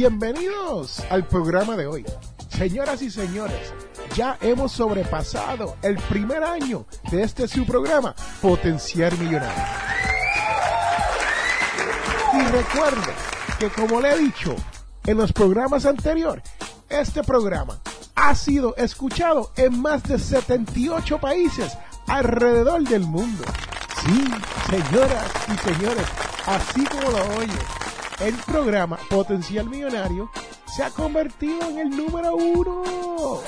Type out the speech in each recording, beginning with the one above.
Bienvenidos al programa de hoy. Señoras y señores, ya hemos sobrepasado el primer año de este su programa, Potencial Millonario. Y recuerde que como le he dicho en los programas anteriores, este programa ha sido escuchado en más de 78 países alrededor del mundo. Sí, señoras y señores, así como lo oye, el programa Potencial Millonario se ha convertido en el número uno.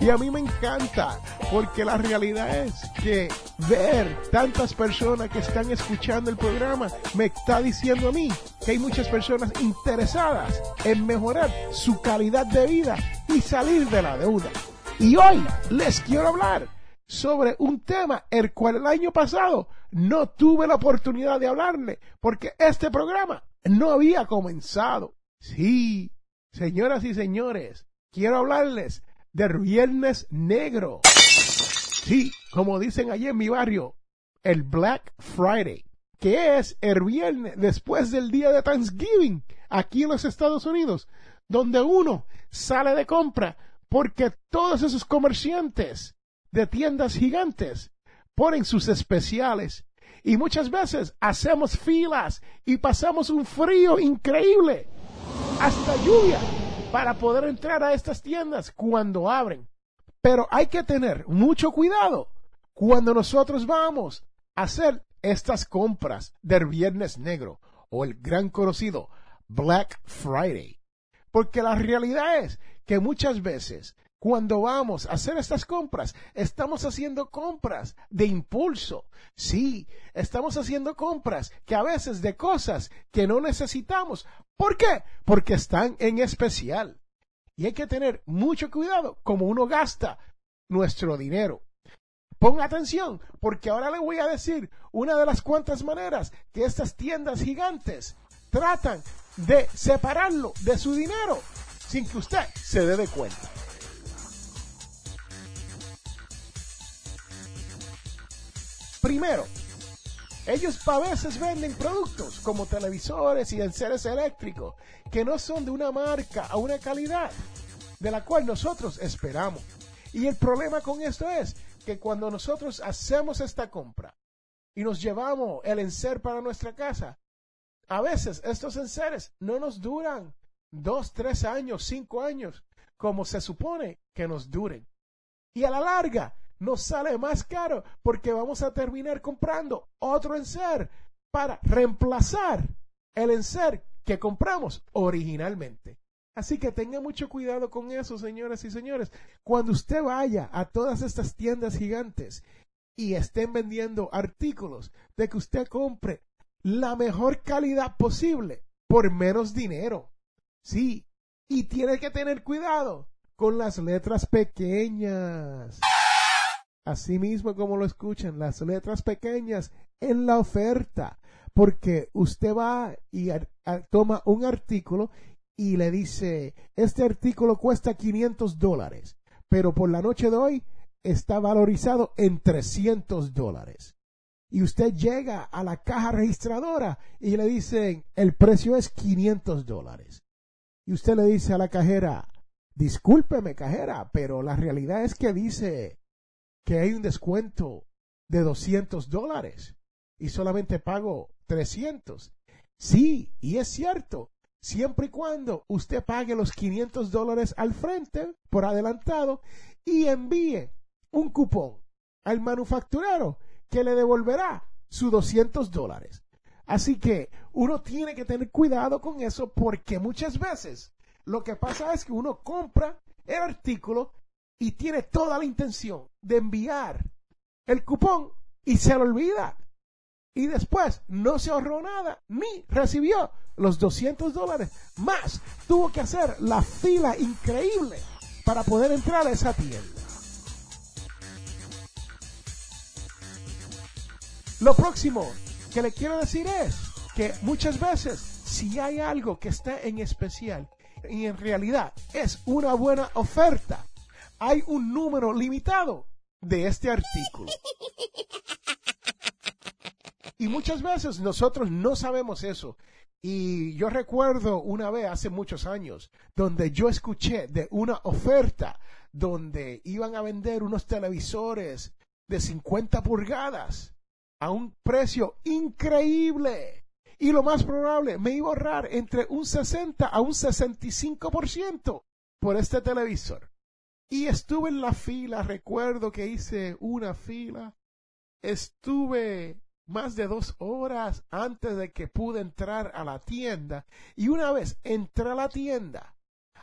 y a mí me encanta, porque la realidad es que ver tantas personas que están escuchando el programa me está diciendo a mí que hay muchas personas interesadas en mejorar su calidad de vida y salir de la deuda. Y hoy les quiero hablar sobre un tema el cual el año pasado no tuve la oportunidad de hablarle porque este programa no había comenzado. Sí, señoras y señores, quiero hablarles de Viernes Negro. Sí, como dicen allí en mi barrio, el Black Friday, que es el viernes después del día de Thanksgiving aquí en los Estados Unidos, donde uno sale de compra porque todos esos comerciantes de tiendas gigantes ponen sus especiales y muchas veces hacemos filas y pasamos un frío increíble, hasta lluvia, para poder entrar a estas tiendas cuando abren. Pero hay que tener mucho cuidado cuando nosotros vamos a hacer estas compras del Viernes Negro o el gran conocido Black Friday. Porque la realidad es que muchas veces cuando vamos a hacer estas compras, estamos haciendo compras de impulso. Sí, estamos haciendo compras que a veces de cosas que no necesitamos. ¿Por qué? Porque están en especial. Y hay que tener mucho cuidado como uno gasta nuestro dinero. Ponga atención, porque ahora le voy a decir una de las cuantas maneras que estas tiendas gigantes tratan de separarlo de su dinero sin que usted se dé de cuenta. Primero, ellos a veces venden productos como televisores y enseres eléctricos que no son de una marca a una calidad de la cual nosotros esperamos. Y el problema con esto es que cuando nosotros hacemos esta compra y nos llevamos el enser para nuestra casa, a veces estos enseres no nos duran dos, tres años, cinco años, como se supone que nos duren. Y a la larga nos sale más caro porque vamos a terminar comprando otro enser para reemplazar el enser que compramos originalmente. Así que tenga mucho cuidado con eso, señoras y señores. Cuando usted vaya a todas estas tiendas gigantes y estén vendiendo artículos de que usted compre la mejor calidad posible por menos dinero. Sí, y tiene que tener cuidado con las letras pequeñas. Así mismo como lo escuchan, las letras pequeñas en la oferta, porque usted va y toma un artículo y le dice, este artículo cuesta 500 dólares, pero por la noche de hoy está valorizado en 300 dólares. Y usted llega a la caja registradora y le dicen, el precio es 500 dólares. Y usted le dice a la cajera, discúlpeme cajera, pero la realidad es que dice que hay un descuento de 200 dólares y solamente pago 300. Sí, y es cierto, siempre y cuando usted pague los 500 dólares al frente por adelantado y envíe un cupón al manufacturero que le devolverá sus 200 dólares. Así que uno tiene que tener cuidado con eso porque muchas veces lo que pasa es que uno compra el artículo y tiene toda la intención de enviar el cupón y se lo olvida. Y después no se ahorró nada ni recibió los 200 dólares. Más tuvo que hacer la fila increíble para poder entrar a esa tienda. Lo próximo que le quiero decir es que muchas veces si hay algo que está en especial y en realidad es una buena oferta, hay un número limitado de este artículo. Y muchas veces nosotros no sabemos eso. Y yo recuerdo una vez hace muchos años donde yo escuché de una oferta donde iban a vender unos televisores de 50 pulgadas a un precio increíble. Y lo más probable, me iba a ahorrar entre un 60 a un 65% por este televisor. Y estuve en la fila, recuerdo que hice una fila. Estuve más de dos horas antes de que pude entrar a la tienda. Y una vez entré a la tienda,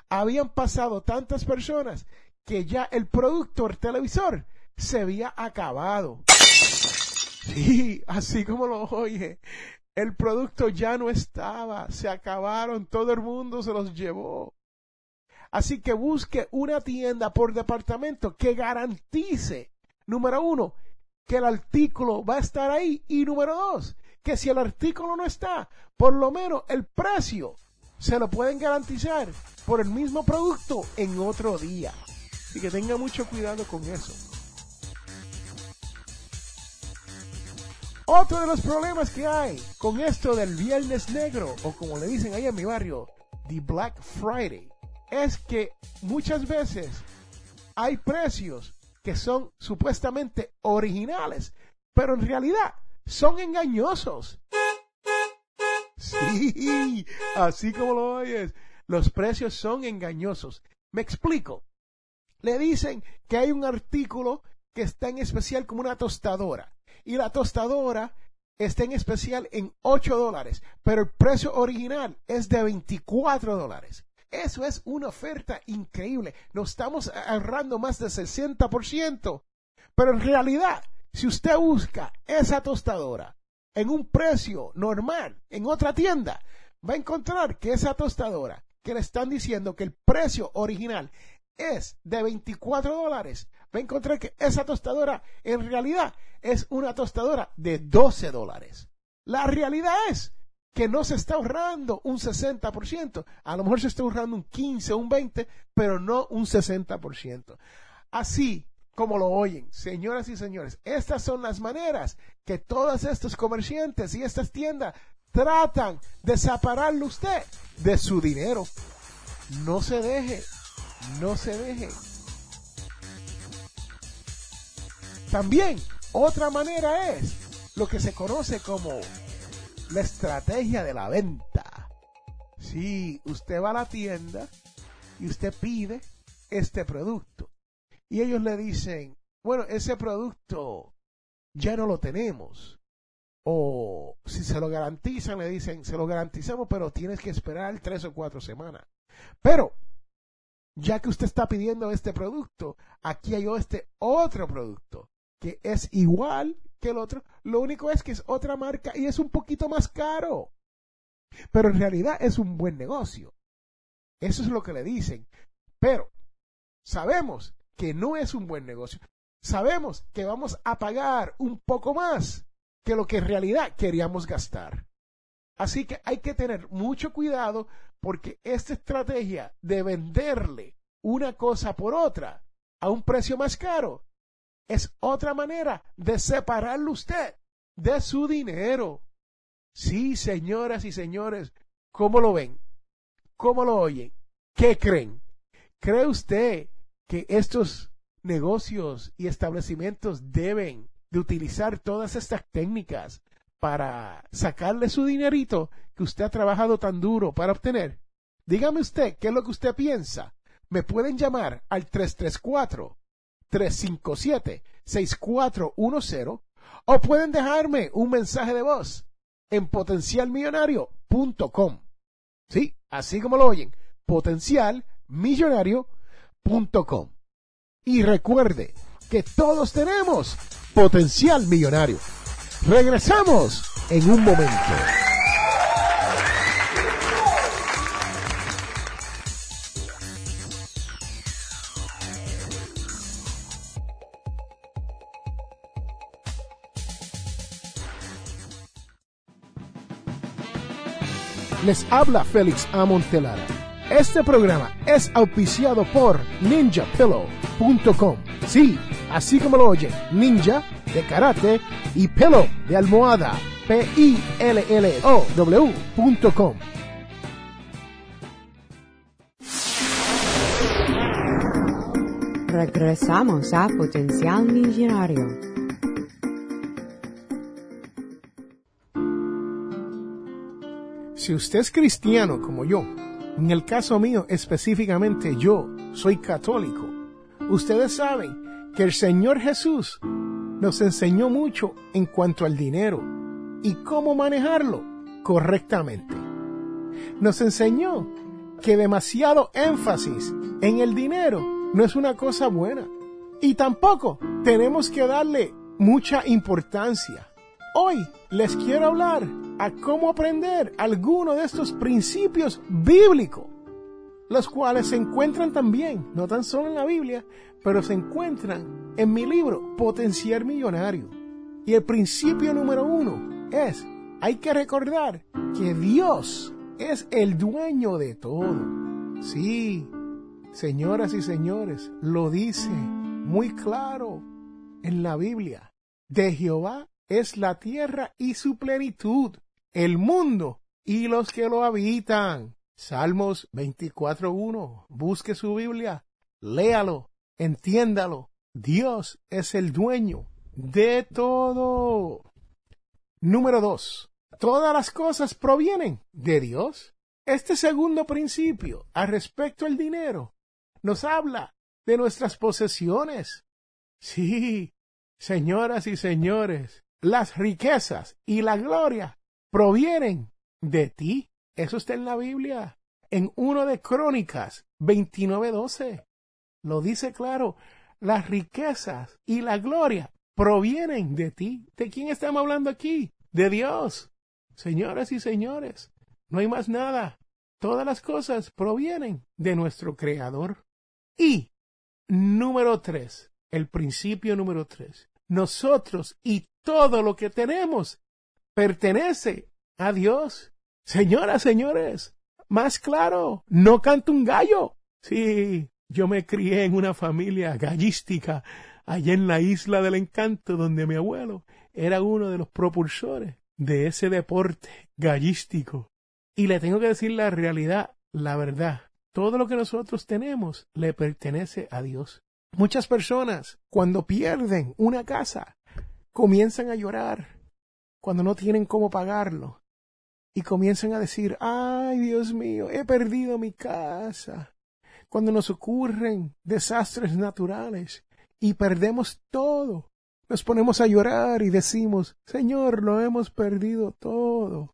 habían pasado tantas personas que ya el producto, el televisor, se había acabado. Sí, así como lo oye, el producto ya no estaba, se acabaron, todo el mundo se los llevó. Así que busque una tienda por departamento que garantice, número uno, que el artículo va a estar ahí y número dos, que si el artículo no está, por lo menos el precio se lo pueden garantizar por el mismo producto en otro día. Así que tenga mucho cuidado con eso. Otro de los problemas que hay con esto del viernes negro, o como le dicen ahí en mi barrio, the Black Friday, es que muchas veces hay precios que son supuestamente originales, pero en realidad son engañosos. Sí, así como lo oyes, los precios son engañosos. Me explico. Le dicen que hay un artículo que está en especial como una tostadora y la tostadora está en especial en 8 dólares, pero el precio original es de 24 dólares. Eso es una oferta increíble. Nos estamos ahorrando más del 60%. Pero en realidad, si usted busca esa tostadora en un precio normal en otra tienda, va a encontrar que esa tostadora que le están diciendo que el precio original es de 24 dólares, va a encontrar que esa tostadora en realidad es una tostadora de 12 dólares. La realidad es que no se está ahorrando un 60%, a lo mejor se está ahorrando un 15 o un 20, pero no un 60%. Así como lo oyen, señoras y señores, estas son las maneras que todos estos comerciantes y estas tiendas tratan de separarle usted de su dinero. No se deje, no se deje. También otra manera es lo que se conoce como la estrategia de la venta. Si usted va a la tienda y usted pide este producto y ellos le dicen, bueno, ese producto ya no lo tenemos. O si se lo garantizan, le dicen, se lo garantizamos, pero tienes que esperar tres o cuatro semanas. Pero, ya que usted está pidiendo este producto, aquí hay este otro producto que es igual que el otro. Lo único es que es otra marca y es un poquito más caro. Pero en realidad es un buen negocio. Eso es lo que le dicen. Pero sabemos que no es un buen negocio. Sabemos que vamos a pagar un poco más que lo que en realidad queríamos gastar. Así que hay que tener mucho cuidado porque esta estrategia de venderle una cosa por otra a un precio más caro es otra manera de separarlo usted de su dinero. Sí, señoras y señores, ¿cómo lo ven? ¿Cómo lo oyen? ¿Qué creen? ¿Cree usted que estos negocios y establecimientos deben de utilizar todas estas técnicas para sacarle su dinerito que usted ha trabajado tan duro para obtener? Dígame usted qué es lo que usted piensa. Me pueden llamar al 334-357-6410 o pueden dejarme un mensaje de voz en potencialmillonario.com. Sí, así como lo oyen, potencialmillonario.com. Y recuerde que todos tenemos potencial millonario. Regresamos en un momento. Les habla Félix Amontelara. Este programa es auspiciado por ninjapillow.com. Sí, así como lo oye, ninja de karate y pillow de almohada. P-I-L-L-O-W.com. Regresamos a Potencial Millonario. Si usted es cristiano como yo, en el caso mío específicamente yo soy católico, ustedes saben que el Señor Jesús nos enseñó mucho en cuanto al dinero y cómo manejarlo correctamente. Nos enseñó que demasiado énfasis en el dinero no es una cosa buena y tampoco tenemos que darle mucha importancia. Hoy les quiero hablar a cómo aprender algunos de estos principios bíblicos, los cuales se encuentran también, no tan solo en la Biblia, pero se encuentran en mi libro Potenciar Millonario. Y el principio número uno es, hay que recordar que Dios es el dueño de todo. Sí, señoras y señores, lo dice muy claro en la Biblia. De Jehová es la tierra y su plenitud, el mundo y los que lo habitan. Salmos 24.1. Busque su Biblia, léalo, entiéndalo. Dios es el dueño de todo. Número 2. Todas las cosas provienen de Dios. Este segundo principio, al respecto al dinero, nos habla de nuestras posesiones. Sí, señoras y señores, las riquezas y la gloria provienen de ti. Eso está en la Biblia. En uno de Crónicas 29:12. Lo dice claro. Las riquezas y la gloria provienen de ti. ¿De quién estamos hablando aquí? De Dios. Señoras y señores, no hay más nada. Todas las cosas provienen de nuestro Creador. Y número tres, el principio número tres. Nosotros y todo lo que tenemos pertenece a Dios. Señoras, señores, más claro, no canto un gallo. Sí, yo me crié en una familia gallística allá en la isla del encanto donde mi abuelo era uno de los propulsores de ese deporte gallístico. Y le tengo que decir la realidad, la verdad. Todo lo que nosotros tenemos le pertenece a Dios. Muchas personas, cuando pierden una casa, comienzan a llorar cuando no tienen cómo pagarlo y comienzan a decir, ay Dios mío, he perdido mi casa. Cuando nos ocurren desastres naturales y perdemos todo, nos ponemos a llorar y decimos, Señor, lo hemos perdido todo.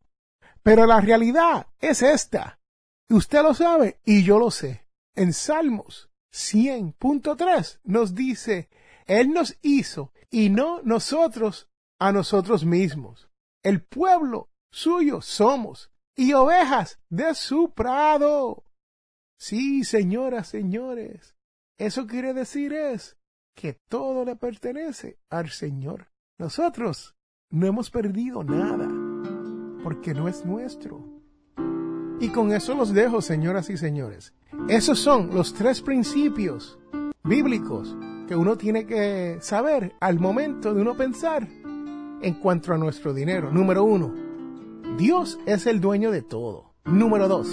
Pero la realidad es esta. Usted lo sabe y yo lo sé. En Salmos 100.3 nos dice, Él nos hizo y no nosotros a nosotros mismos. El pueblo suyo somos y ovejas de su prado. Sí, señoras, señores, eso quiere decir es que todo le pertenece al Señor. Nosotros no hemos perdido nada, porque no es nuestro. Y con eso los dejo, señoras y señores. Esos son los tres principios bíblicos que uno tiene que saber al momento de uno pensar en cuanto a nuestro dinero. Número uno, Dios es el dueño de todo. Número dos,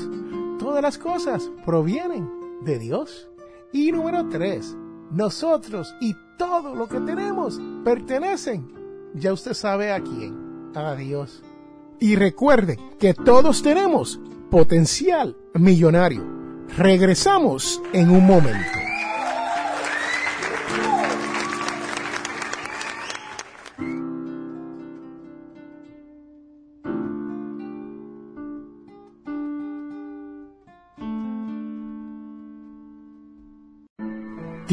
todas las cosas provienen de Dios. Y número tres, nosotros y todo lo que tenemos pertenecen, ya usted sabe a quién, a Dios. Y recuerde que todos tenemos potencial millonario. Regresamos en un momento.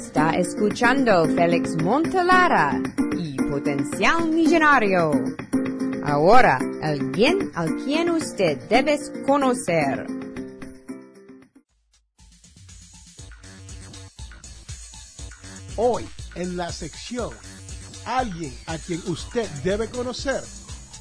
Está escuchando Félix Montelara y Potencial Millonario. Ahora, alguien al quien usted debe conocer. Hoy, en la sección Alguien a quien usted debe conocer,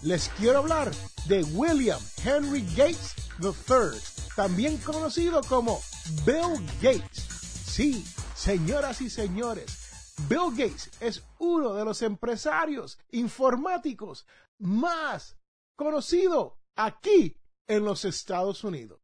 les quiero hablar de William Henry Gates III, también conocido como Bill Gates. Sí, señoras y señores, Bill Gates es uno de los empresarios informáticos más conocido aquí en los Estados Unidos.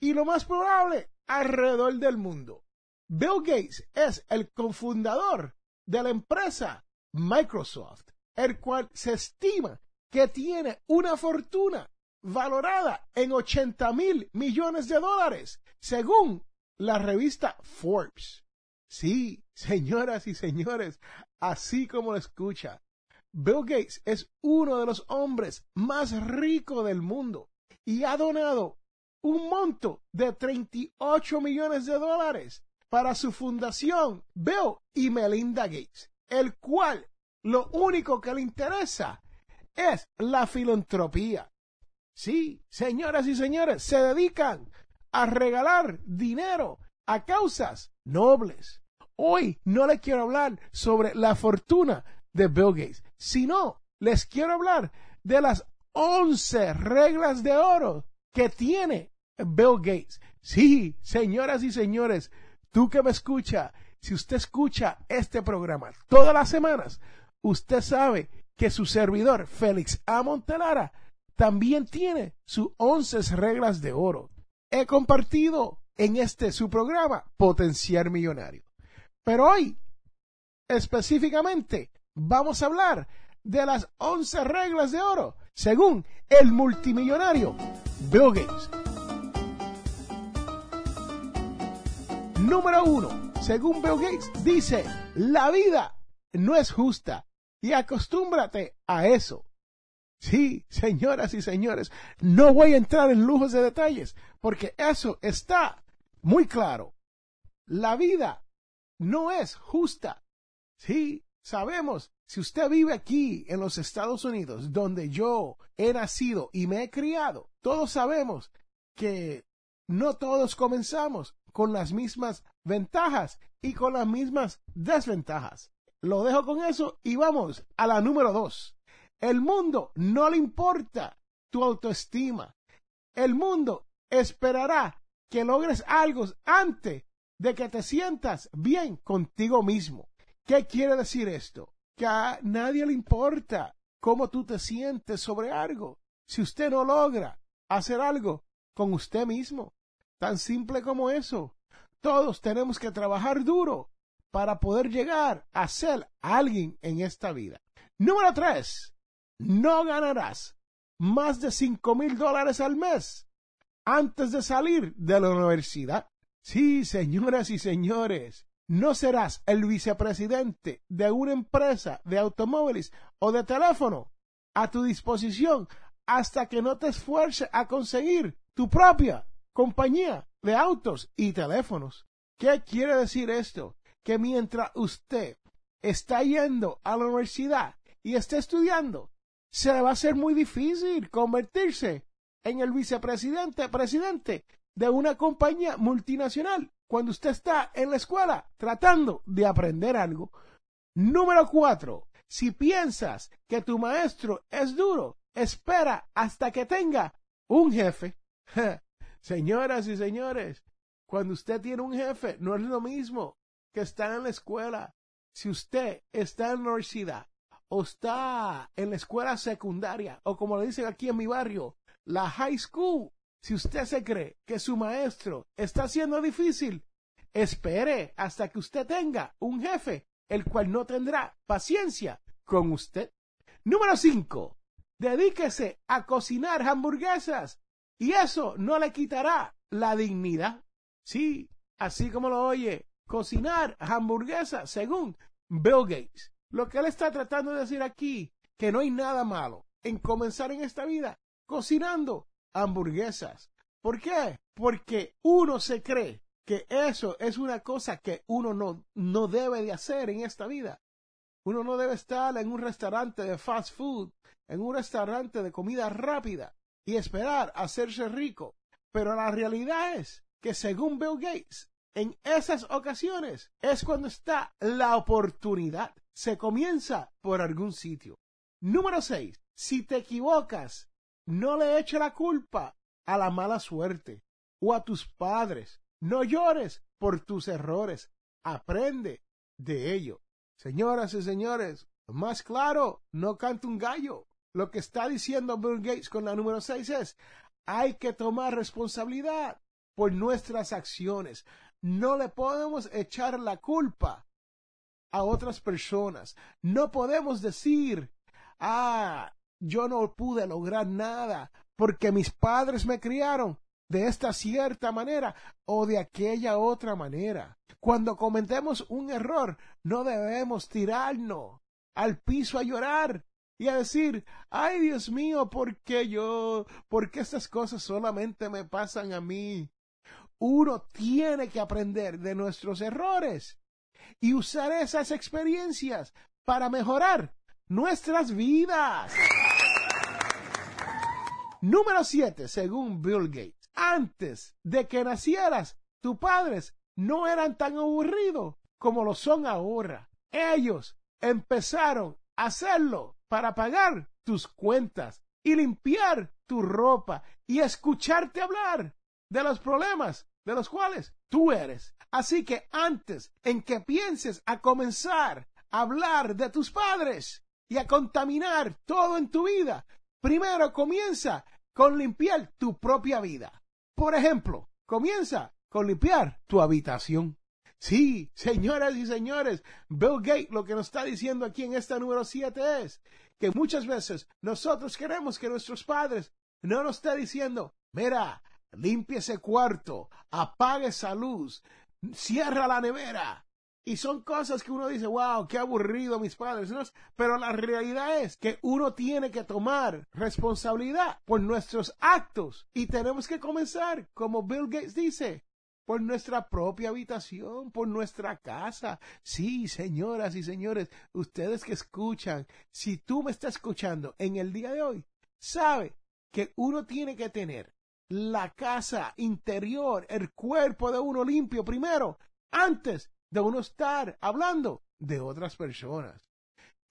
Y lo más probable, alrededor del mundo. Bill Gates es el cofundador de la empresa Microsoft, el cual se estima que tiene una fortuna valorada en 80 mil millones de dólares, según la revista Forbes. Sí, señoras y señores, así como lo escucha, Bill Gates es uno de los hombres más ricos del mundo y ha donado un monto de 38 millones de dólares para su fundación Bill y Melinda Gates, el cual lo único que le interesa es la filantropía. Sí, señoras y señores, se dedican a regalar dinero a causas nobles. Hoy no le quiero hablar sobre la fortuna de Bill Gates, sino les quiero hablar de las 11 reglas de oro que tiene Bill Gates. Sí, señoras y señores, tú que me escucha, si usted escucha este programa todas las semanas, usted sabe que su servidor, Félix A. Montelara, también tiene sus 11 reglas de oro. He compartido en este su programa Potenciar Millonario. Pero hoy, específicamente, vamos a hablar de las 11 reglas de oro, según el multimillonario Bill Gates. Número uno, según Bill Gates, dice, la vida no es justa y acostúmbrate a eso. Sí, señoras y señores, no voy a entrar en lujos de detalles, porque eso está muy claro. La vida no es justa. Sí, sabemos, si usted vive aquí en los Estados Unidos, donde yo he nacido y me he criado, todos sabemos que no todos comenzamos con las mismas ventajas y con las mismas desventajas. Lo dejo con eso y vamos a la número dos. El mundo no le importa tu autoestima. El mundo esperará que logres algo antes de que te sientas bien contigo mismo. ¿Qué quiere decir esto? Que a nadie le importa cómo tú te sientes sobre algo. Si usted no logra hacer algo con usted mismo, tan simple como eso. Todos tenemos que trabajar duro para poder llegar a ser alguien en esta vida. Número tres, no ganarás más de cinco mil dólares al mes antes de salir de la universidad. Sí, señoras y señores, no serás el vicepresidente de una empresa de automóviles o de teléfono a tu disposición hasta que no te esfuerces a conseguir tu propia compañía de autos y teléfonos. ¿Qué quiere decir esto? Que mientras usted está yendo a la universidad y está estudiando, se le va a ser muy difícil convertirse en el vicepresidente, presidente de una compañía multinacional cuando usted está en la escuela tratando de aprender algo. Número cuatro, Si piensas que tu maestro es duro, espera hasta que tenga un jefe. Señoras y señores, cuando usted tiene un jefe, no es lo mismo que estar en la escuela. Si usted está en la universidad o está en la escuela secundaria o como le dicen aquí en mi barrio, la high school, si usted se cree que su maestro está siendo difícil, espere hasta que usted tenga un jefe, el cual no tendrá paciencia con usted. Número 5. Dedíquese a cocinar hamburguesas y eso no le quitará la dignidad. Sí, así como lo oye, cocinar hamburguesas según Bill Gates. Lo que él está tratando de decir aquí, que no hay nada malo en comenzar en esta vida cocinando hamburguesas. ¿Por qué? Porque uno se cree que eso es una cosa que uno no, no debe de hacer en esta vida. Uno no debe estar en un restaurante de fast food, en un restaurante de comida rápida y esperar hacerse rico. Pero la realidad es que según Bill Gates, en esas ocasiones es cuando está la oportunidad. Se comienza por algún sitio. Número 6. Si te equivocas, no le eche la culpa a la mala suerte o a tus padres. No llores por tus errores. Aprende de ello. Señoras y señores, más claro, no canta un gallo. Lo que está diciendo Bill Gates con la número 6 es, hay que tomar responsabilidad por nuestras acciones. No le podemos echar la culpa a otras personas. No podemos decir, ah, yo no pude lograr nada porque mis padres me criaron de esta cierta manera o de aquella otra manera. Cuando cometemos un error, no debemos tirarnos al piso a llorar y a decir, ay Dios mío, ¿por qué yo? ¿Por qué estas cosas solamente me pasan a mí? Uno tiene que aprender de nuestros errores y usar esas experiencias para mejorar nuestras vidas. Número 7, según Bill Gates. Antes de que nacieras, tus padres no eran tan aburridos como lo son ahora. Ellos empezaron a hacerlo para pagar tus cuentas y limpiar tu ropa y escucharte hablar de los problemas de los cuales tú eres. Así que antes en que pienses a comenzar a hablar de tus padres y a contaminar todo en tu vida, primero comienza con limpiar tu propia vida. Por ejemplo, comienza con limpiar tu habitación. Sí, señoras y señores, Bill Gates lo que nos está diciendo aquí en esta número 7 es que muchas veces nosotros queremos que nuestros padres no nos esté diciendo, mira, limpie ese cuarto, apague esa luz, cierra la nevera. Y son cosas que uno dice, wow, qué aburrido mis padres. Pero la realidad es que uno tiene que tomar responsabilidad por nuestros actos. Y tenemos que comenzar, como Bill Gates dice, por nuestra propia habitación, por nuestra casa. Sí, señoras y señores, ustedes que escuchan, si tú me estás escuchando en el día de hoy, sabe que uno tiene que tener la casa interior, el cuerpo de uno limpio primero, antes de uno estar hablando de otras personas.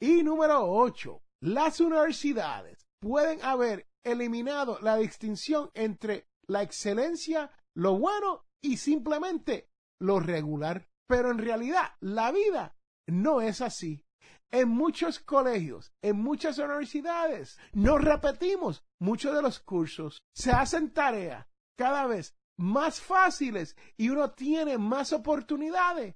Y número ocho, las universidades pueden haber eliminado la distinción entre la excelencia, lo bueno y simplemente lo regular. Pero en realidad la vida no es así. En muchos colegios, en muchas universidades, no repetimos muchos de los cursos. Se hacen tareas cada vez más fáciles y uno tiene más oportunidades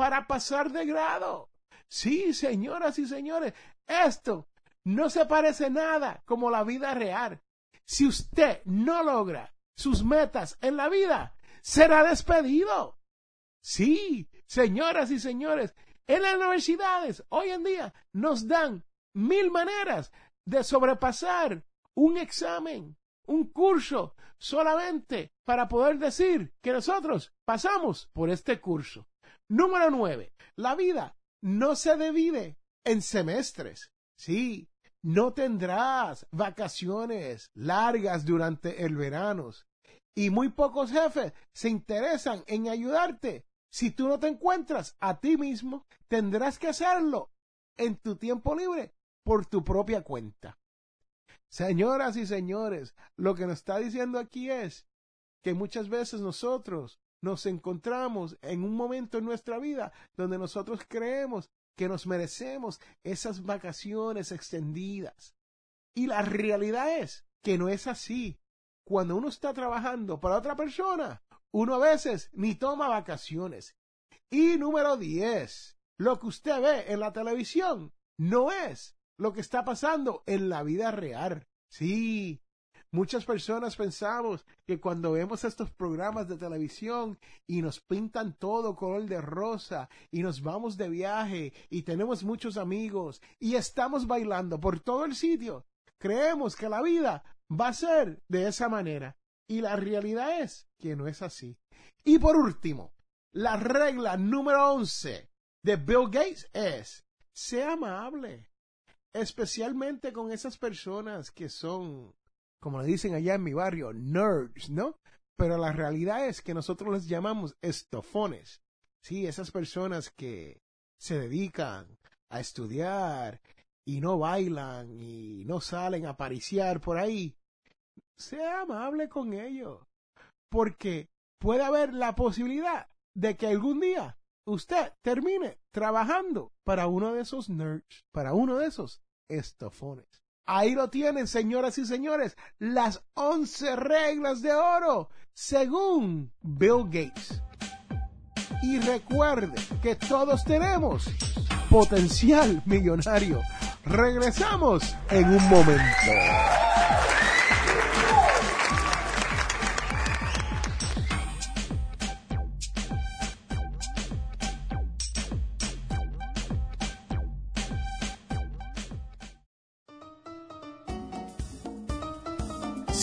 para pasar de grado. Sí, señoras y señores, esto no se parece nada como la vida real. Si usted no logra sus metas en la vida, será despedido. Sí, señoras y señores, en las universidades hoy en día nos dan mil maneras de sobrepasar un examen, un curso, solamente para poder decir que nosotros pasamos por este curso. Número nueve, la vida no se divide en semestres. Sí, no tendrás vacaciones largas durante el verano y muy pocos jefes se interesan en ayudarte. Si tú no te encuentras a ti mismo, tendrás que hacerlo en tu tiempo libre por tu propia cuenta. Señoras y señores, lo que nos está diciendo aquí es que muchas veces nosotros nos encontramos en un momento en nuestra vida donde nosotros creemos que nos merecemos esas vacaciones extendidas. Y la realidad es que no es así. Cuando uno está trabajando para otra persona, uno a veces ni toma vacaciones. Y número 10, lo que usted ve en la televisión no es lo que está pasando en la vida real. Sí, muchas personas pensamos que cuando vemos estos programas de televisión y nos pintan todo color de rosa y nos vamos de viaje y tenemos muchos amigos y estamos bailando por todo el sitio, creemos que la vida va a ser de esa manera. Y la realidad es que no es así. Y por último, la regla número 11 de Bill Gates es, sea amable, especialmente con esas personas que son, como le dicen allá en mi barrio, nerds, ¿no? Pero la realidad es que nosotros les llamamos estofones. Sí, esas personas que se dedican a estudiar y no bailan y no salen a pariciar por ahí. Sea amable con ellos, porque puede haber la posibilidad de que algún día usted termine trabajando para uno de esos nerds, para uno de esos estofones. Ahí lo tienen, señoras y señores, las once reglas de oro, según Bill Gates. Y recuerde que todos tenemos potencial millonario. Regresamos en un momento.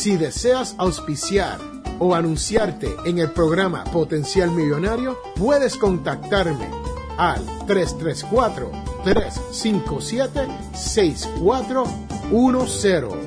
Si deseas auspiciar o anunciarte en el programa Potencial Millonario, puedes contactarme al 334-357-6410.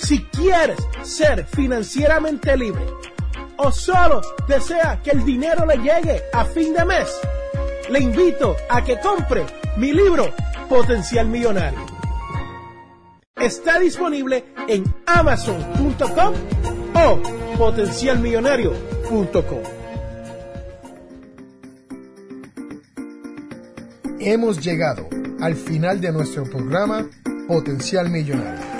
Si quieres ser financieramente libre o solo desea que el dinero le llegue a fin de mes, le invito a que compre mi libro Potencial Millonario. Está disponible en amazon.com o potencialmillonario.com. Hemos llegado al final de nuestro programa Potencial Millonario.